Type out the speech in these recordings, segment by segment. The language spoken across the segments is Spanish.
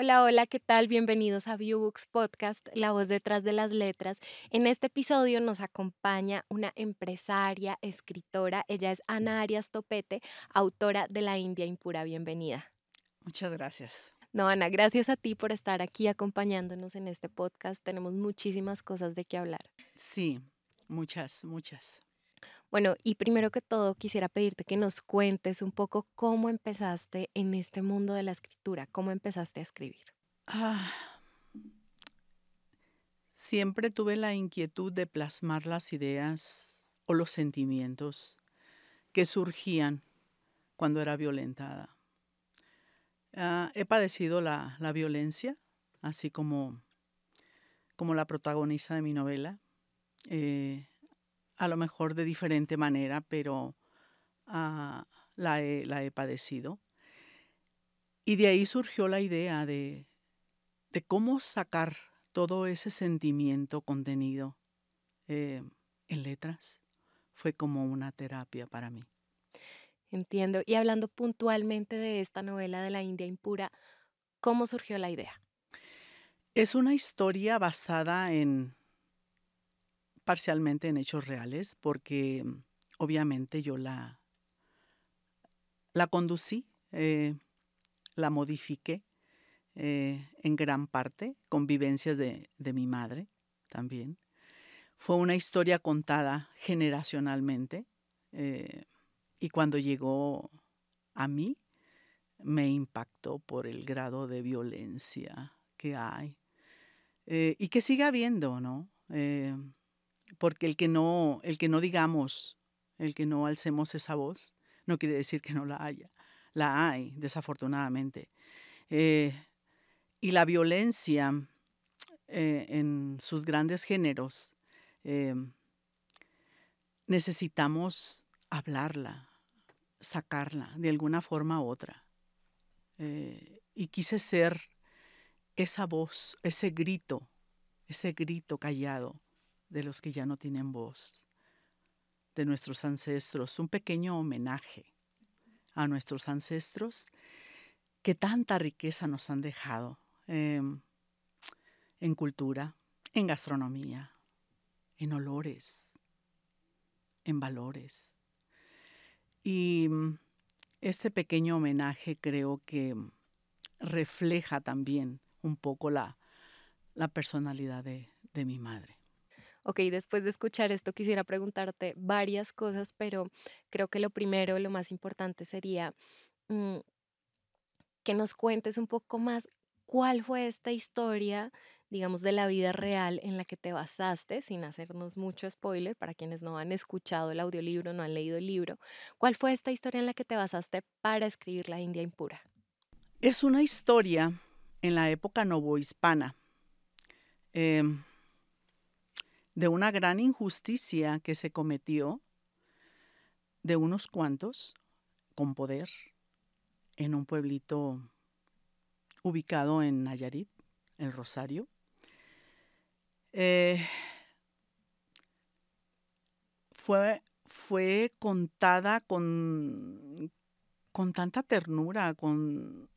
Hola, hola, ¿qué tal? Bienvenidos a Viewbooks Podcast, la voz detrás de las letras. En este episodio nos acompaña una empresaria, escritora. Ella es Ana Arias Topete, autora de La India Impura. Bienvenida. Muchas gracias. No, Ana, gracias a ti por estar aquí acompañándonos en este podcast. Tenemos muchísimas cosas de qué hablar. Sí, muchas, muchas. Bueno, y primero que todo quisiera pedirte que nos cuentes un poco cómo empezaste en este mundo de la escritura, cómo empezaste a escribir. Ah, siempre tuve la inquietud de plasmar las ideas o los sentimientos que surgían cuando era violentada. Ah, he padecido la, violencia, así como, como la protagonista de mi novela. Eh, a lo mejor de diferente manera, pero ah, la, he, padecido. Y de ahí surgió la idea de, de cómo sacar todo ese sentimiento contenido eh, en letras. Fue como una terapia para mí. Entiendo. Y hablando puntualmente de esta novela de la India impura, ¿cómo surgió la idea? Es una historia basada en, parcialmente en hechos reales, porque mm, obviamente yo la, la conducí, eh, la modifiqué eh, en gran parte, con vivencias de, mi madre también. Fue una historia contada generacionalmente eh, y cuando llegó a mí me impactó por el grado de violencia que hay y que sigue habiendo, ¿no? Porque el que no, el que no digamos, el que no alcemos esa voz, no quiere decir que no la haya. La hay, desafortunadamente. Eh, y la violencia eh, en sus grandes géneros, eh, necesitamos hablarla, sacarla de alguna forma u otra. y quise ser esa voz, ese grito, ese grito callado de los que ya no tienen voz, de nuestros ancestros, un pequeño homenaje a nuestros ancestros que tanta riqueza nos han dejado em, en cultura, en gastronomía, en olores, en valores. Y mm, este pequeño homenaje creo que refleja también un poco la, personalidad de mi madre. Ok, después de escuchar esto quisiera preguntarte varias cosas, pero creo que lo primero, lo más importante sería mm, que nos cuentes un poco más cuál fue esta historia, digamos, de la vida real en la que te basaste, sin hacernos mucho spoiler para quienes no han escuchado el audiolibro, no han leído el libro. ¿Cuál fue esta historia en la que te basaste para escribir La India Impura? Es una historia en la época novohispana. Eh, de una gran injusticia que se cometió de unos cuantos con poder en un pueblito ubicado en Nayarit, el Rosario. Eh, fue, fue contada con, con tanta ternura, con,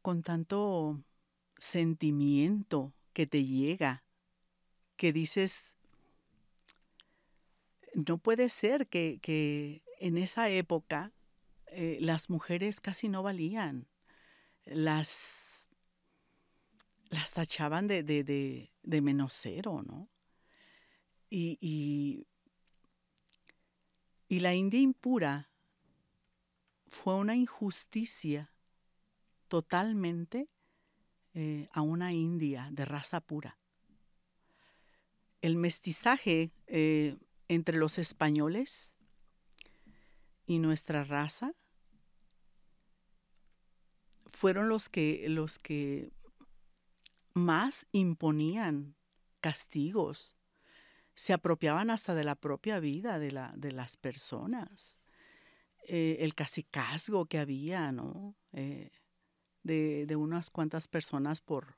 con tanto sentimiento que te llega que dices, no puede ser que, en esa época eh, las mujeres casi no valían, las, las tachaban de, de, de, ¿no? Y, y, la India impura fue una injusticia totalmente eh, a una India de raza pura el mestizaje eh, entre los españoles y nuestra raza fueron los que, los que más imponían castigos, se apropiaban hasta de la propia vida de, la, de las personas. Eh, el casicazgo que había, ¿no? Eh, de, unas cuantas personas por,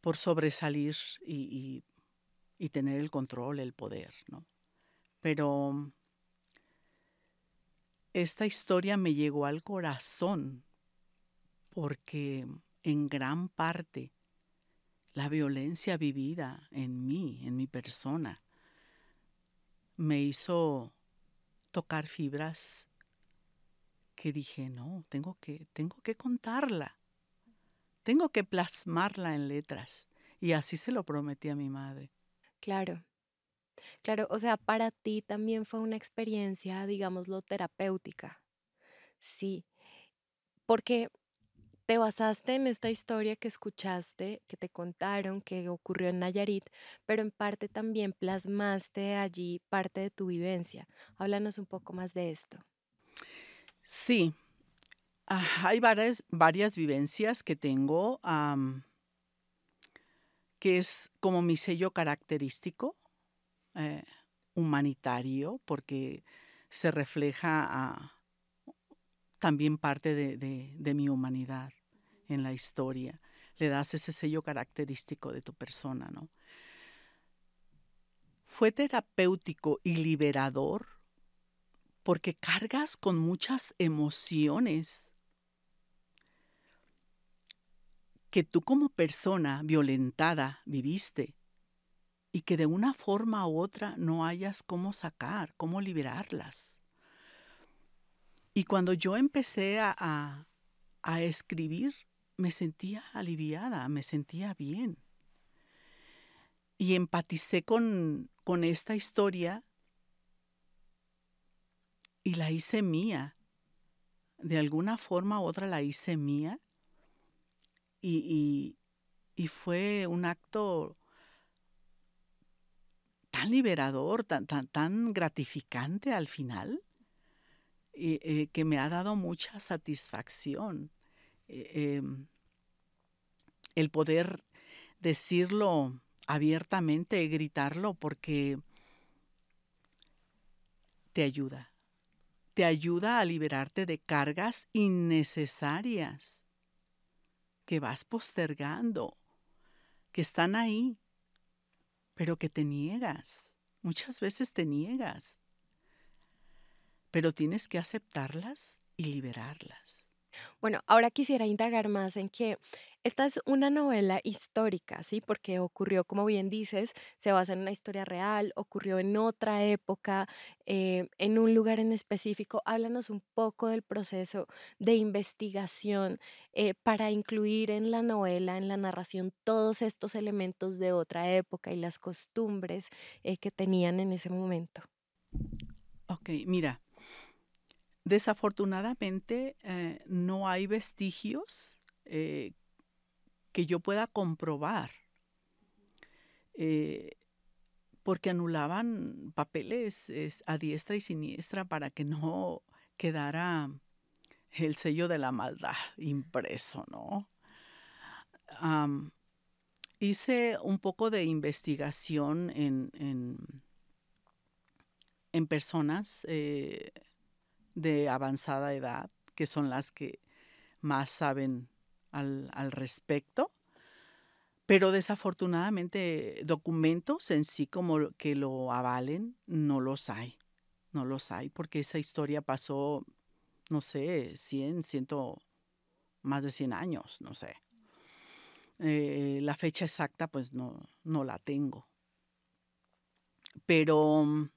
por sobresalir y y tener el control, el poder, ¿no? Pero esta historia me llegó al corazón porque en gran parte la violencia vivida en mí, en mi persona, me hizo tocar fibras que dije, no, tengo que, tengo que contarla, tengo que plasmarla en letras. Y así se lo prometí a mi madre. Claro. Claro, o sea, para ti también fue una experiencia, digámoslo, terapéutica. Sí, porque te basaste en esta historia que escuchaste, que te contaron, que ocurrió en Nayarit, pero en parte también plasmaste allí parte de tu vivencia. Háblanos un poco más de esto. Sí, ah, hay varias, varias vivencias que tengo, que es como mi sello característico, eh, humanitario, porque se refleja también parte de, mi humanidad en la historia. Le das ese sello característico de tu persona, ¿no? Fue terapéutico y liberador porque cargas con muchas emociones que tú como persona violentada viviste y que de una forma u otra no hayas cómo sacar, cómo liberarlas. Y cuando yo empecé a, escribir, me sentía aliviada, me sentía bien. Y empaticé con, con esta historia y la hice mía. De alguna forma u otra la hice mía. Y, y, fue un acto tan liberador, tan, tan, tan gratificante al final. Eh, que me ha dado mucha satisfacción. Eh, em, el poder decirlo abiertamente, gritarlo, porque te ayuda. Te ayuda a liberarte de cargas innecesarias que vas postergando, que están ahí, pero que te niegas. Muchas veces te niegas pero tienes que aceptarlas y liberarlas. Bueno, ahora quisiera indagar más en que esta es una novela histórica, ¿sí? Porque ocurrió, como bien dices, se basa en una historia real, ocurrió en otra época, eh, en un lugar en específico. Háblanos un poco del proceso de investigación eh, para incluir en la novela, en la narración, todos estos elementos de otra época y las costumbres eh, que tenían en ese momento. Ok, mira, Desafortunadamente no hay vestigios que yo pueda comprobar eh, porque anulaban papeles a diestra y siniestra para que no quedara el sello de la maldad impreso, ¿no? hice un poco de investigación en, en, personas de avanzada edad, que son las que más saben al, respecto. Pero desafortunadamente documentos en sí como que lo avalen, no los hay. No los hay porque esa historia pasó, no sé, 100, ciento, más de 100 años, no sé. Eh, la fecha exacta pues no, no la tengo. Pero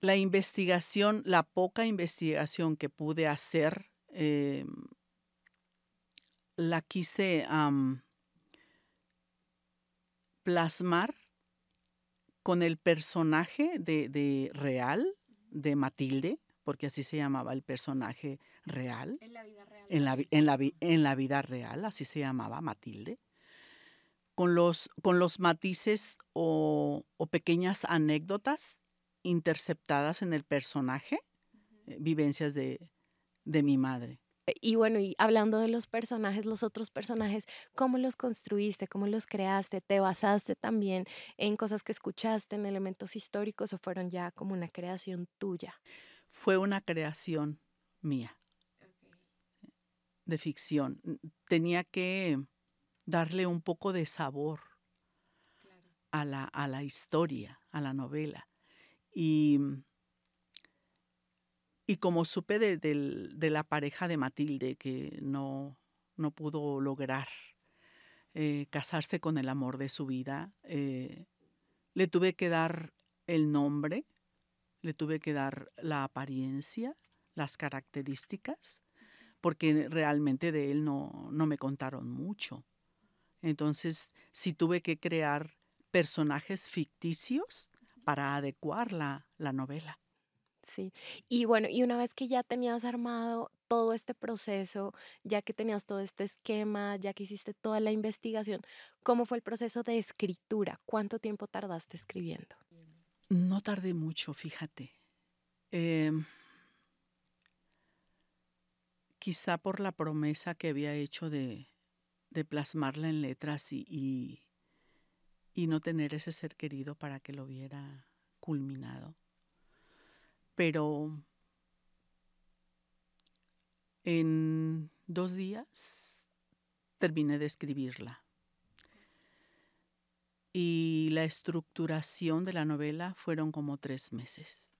la investigación, la poca investigación que pude hacer, em, la quise plasmar con el personaje de, real de Matilde, porque así se llamaba el personaje real. En la vida real. En la, vida real, así se llamaba Matilde. Con los, con los matices o, o pequeñas anécdotas interceptadas en el personaje, eh, vivencias de, de mi madre. Y bueno, y hablando de los personajes, los otros personajes, ¿cómo los construiste? ¿Cómo los creaste? ¿Te basaste también en cosas que escuchaste, en elementos históricos o fueron ya como una creación tuya? Fue una creación mía, de ficción. Tenía que darle un poco de sabor a, la, a la historia, a la novela. Y y como supe de, la pareja de Matilde que no, no pudo lograr eh, casarse con el amor de su vida, eh, le tuve que dar el nombre, le tuve que dar la apariencia, las características, porque realmente de él no, no me contaron mucho. Entonces, sí tuve que crear personajes ficticios para adecuar la, la novela. Sí. Y bueno, y una vez que ya tenías armado todo este proceso, ya que tenías todo este esquema, ya que hiciste toda la investigación, ¿cómo fue el proceso de escritura? ¿Cuánto tiempo tardaste escribiendo? No tardé mucho, fíjate. Em, quizá por la promesa que había hecho de, de plasmarla en letras y, y, y no tener ese ser querido para que lo viera culminado pero en dos días terminé de escribirla. Y la estructuración de la novela fueron como tres meses.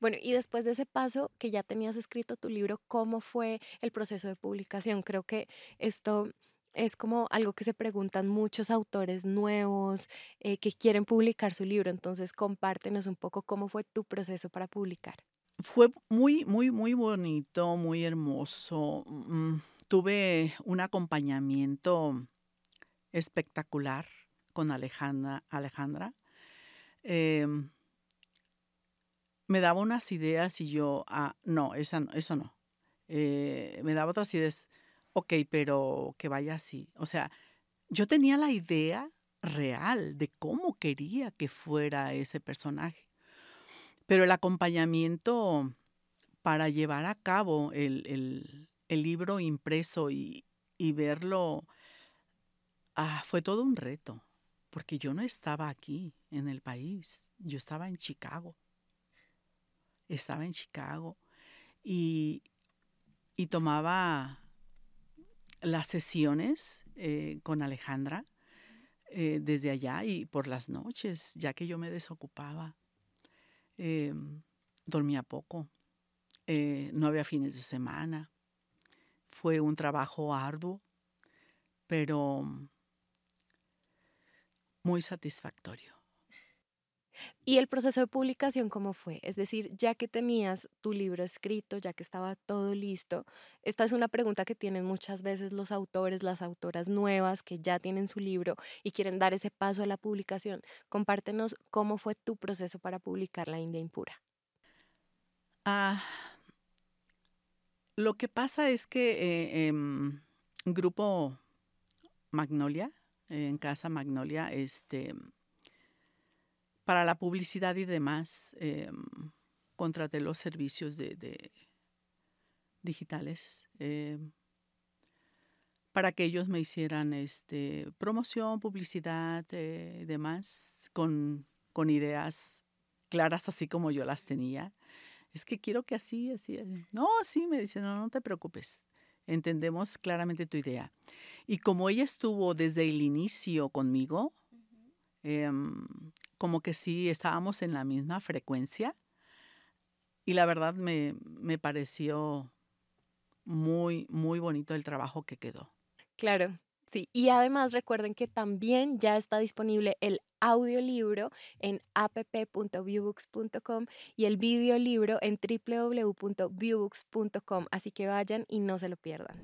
Bueno, y después de ese paso que ya tenías escrito tu libro, ¿cómo fue el proceso de publicación? Creo que esto es como algo que se preguntan muchos autores nuevos eh, que quieren publicar su libro. Entonces, compártenos un poco cómo fue tu proceso para publicar. Fue muy, muy, muy bonito, muy hermoso. Mm, tuve un acompañamiento espectacular con Alejandra. Alejandra. Em, me daba unas ideas y yo, ah, no, esa, eso no. Eh, me daba otras ideas ok, pero que vaya así. O sea, yo tenía la idea real de cómo quería que fuera ese personaje. Pero el acompañamiento para llevar a cabo el, libro impreso y, verlo ah, fue todo un reto, porque yo no estaba aquí en el país, yo estaba en Chicago. Estaba en Chicago y, y tomaba las sesiones eh, con Alejandra eh, desde allá y por las noches, ya que yo me desocupaba. Em, dormía poco, eh, no había fines de semana. Fue un trabajo arduo, pero muy satisfactorio. ¿Y el proceso de publicación cómo fue? Es decir, ya que tenías tu libro escrito, ya que estaba todo listo, esta es una pregunta que tienen muchas veces los autores, las autoras nuevas que ya tienen su libro y quieren dar ese paso a la publicación. Compártenos cómo fue tu proceso para publicar La India Impura. Ah, lo que pasa es que en eh, Grupo Magnolia, en Casa Magnolia, este para la publicidad y demás, eh, contraté los servicios de, digitales eh, para que ellos me hicieran este, promoción, publicidad y eh, demás con, con ideas claras así como yo las tenía. Es que quiero que así, así, así. No, sí, me dice, no, no te preocupes. Entendemos claramente tu idea. Y como ella estuvo desde el inicio conmigo, como que sí estábamos en la misma frecuencia y la verdad me, me pareció muy, muy bonito el trabajo que quedó. Claro, sí. Y además recuerden que también ya está disponible el audiolibro en app.viewbooks.com y el videolibro en www.viewbooks.com. Así que vayan y no se lo pierdan.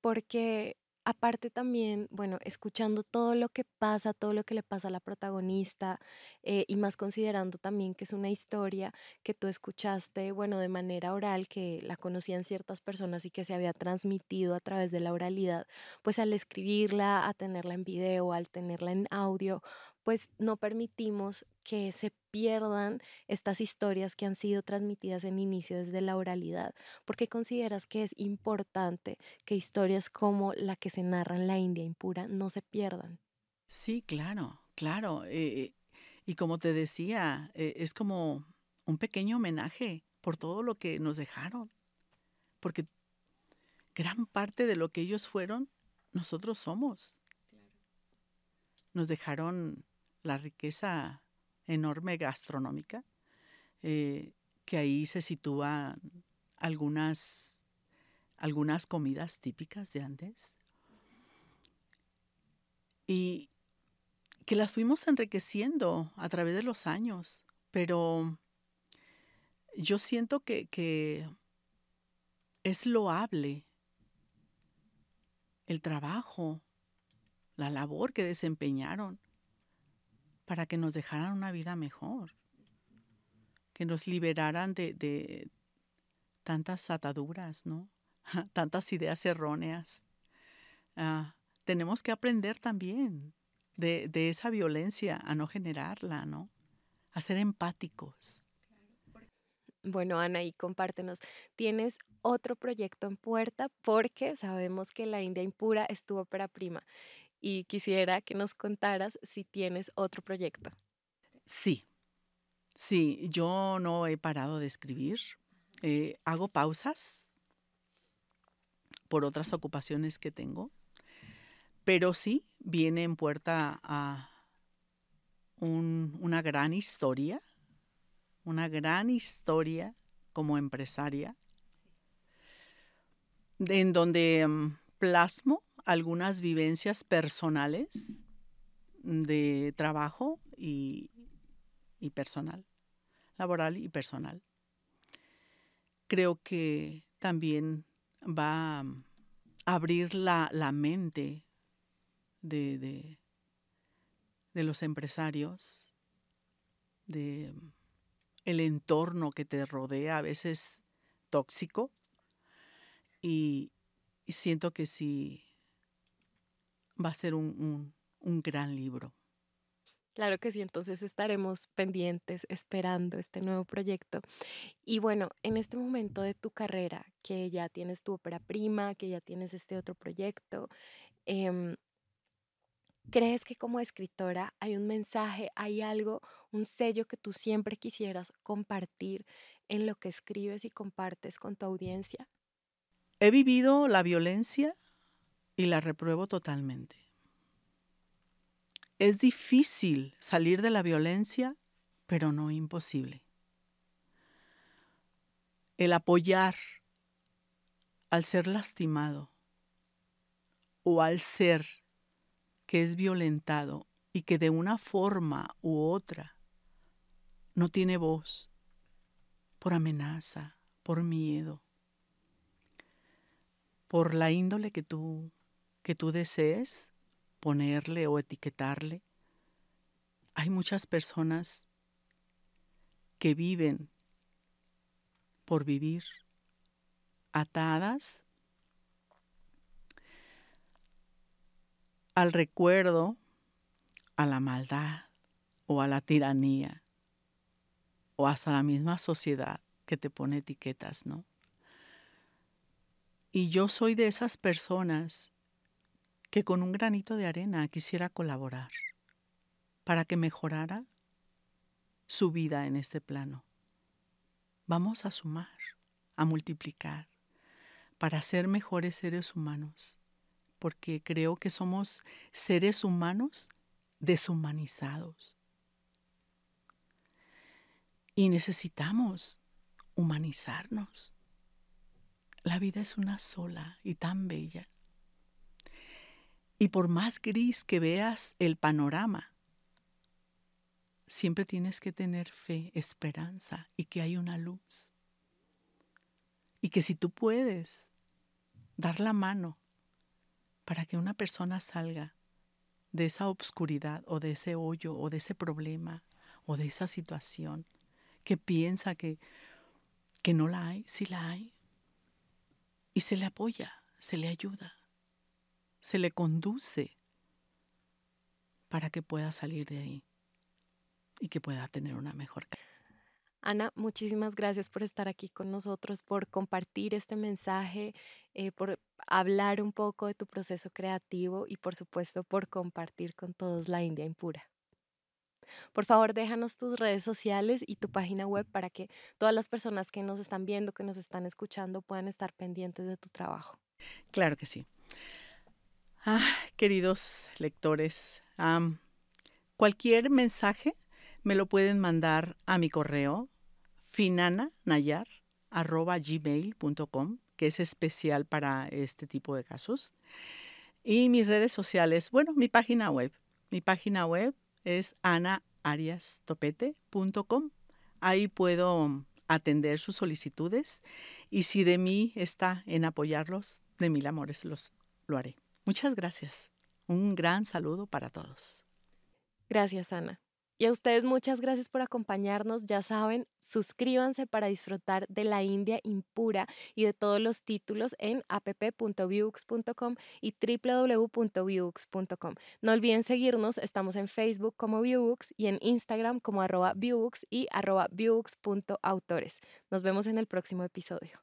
Porque aparte también, bueno, escuchando todo lo que pasa, todo lo que le pasa a la protagonista eh, y más considerando también que es una historia que tú escuchaste, bueno, de manera oral, que la conocían ciertas personas y que se había transmitido a través de la oralidad, pues al escribirla, a tenerla en video, al tenerla en audio, pues no permitimos que se pierdan estas historias que han sido transmitidas en inicio desde la oralidad, porque consideras que es importante que historias como la que se narra en la India impura no se pierdan. Sí, claro, claro. Eh, y como te decía, eh, es como un pequeño homenaje por todo lo que nos dejaron, porque gran parte de lo que ellos fueron, nosotros somos. Nos dejaron la riqueza enorme gastronómica, eh, que ahí se sitúan algunas, algunas comidas típicas de antes. Y que las fuimos enriqueciendo a través de los años, pero yo siento que, que es loable el trabajo, la labor que desempeñaron para que nos dejaran una vida mejor, que nos liberaran de, tantas ataduras, ¿no? tantas ideas erróneas. Ah, tenemos que aprender también de, de, esa violencia a no generarla, ¿no? A ser empáticos. Bueno, Ana, y compártenos, ¿tienes otro proyecto en puerta? Porque sabemos que la India Impura es tu ópera prima y quisiera que nos contaras si tienes otro proyecto. Sí, sí, yo no he parado de escribir. Eh, hago pausas por otras ocupaciones que tengo, pero sí viene en puerta a una gran historia, una gran historia como empresaria, en donde mm, plasmo algunas vivencias personales de trabajo y, personal, laboral y personal. Creo que también va a abrir la, mente de, de, los empresarios, de el entorno que te rodea, a veces tóxico, y, y siento que si va a ser un, gran libro. Claro que sí, entonces estaremos pendientes esperando este nuevo proyecto. Y bueno, en este momento de tu carrera, que ya tienes tu ópera prima, que ya tienes este otro proyecto, em, ¿crees que como escritora hay un mensaje, hay algo, un sello que tú siempre quisieras compartir en lo que escribes y compartes con tu audiencia? He vivido la violencia y la repruebo totalmente. Es difícil salir de la violencia, pero no imposible. El apoyar al ser lastimado o al ser que es violentado y que de una forma u otra no tiene voz por amenaza, por miedo, por la índole que tú que tú desees ponerle o etiquetarle. Hay muchas personas que viven por vivir atadas al recuerdo, a la maldad o a la tiranía o hasta la misma sociedad que te pone etiquetas, ¿no? Y yo soy de esas personas que con un granito de arena quisiera colaborar para que mejorara su vida en este plano. Vamos a sumar, a multiplicar, para ser mejores seres humanos, porque creo que somos seres humanos deshumanizados. Y necesitamos humanizarnos. La vida es una sola y tan bella. Y por más gris que veas el panorama, siempre tienes que tener fe, esperanza y que hay una luz. Y que si tú puedes dar la mano para que una persona salga de esa obscuridad o de ese hoyo o de ese problema o de esa situación que piensa que, que no la hay, sí la hay. Y se le apoya, se le ayuda se le conduce para que pueda salir de ahí y que pueda tener una mejor Ana, muchísimas gracias por estar aquí con nosotros, por compartir este mensaje, eh, por hablar un poco de tu proceso creativo y por supuesto por compartir con todos la India impura. Por favor, déjanos tus redes sociales y tu página web para que todas las personas que nos están viendo, que nos están escuchando, puedan estar pendientes de tu trabajo. Claro que sí. Ah, queridos lectores, cualquier mensaje me lo pueden mandar a mi correo finananayar.gmail.com, que es especial para este tipo de casos. Y mis redes sociales, bueno, mi página web. Mi página web es anaariastopete.com. Ahí puedo atender sus solicitudes y si de mí está en apoyarlos, de mil amores los, lo haré. Muchas gracias. Un gran saludo para todos. Gracias, Ana. Y a ustedes muchas gracias por acompañarnos. Ya saben, suscríbanse para disfrutar de la India impura y de todos los títulos en app.viewux.com y www.viewux.com. No olviden seguirnos, estamos en Facebook como Viewux y en Instagram como arroba Viewux y arroba Viewux.autores. Nos vemos en el próximo episodio.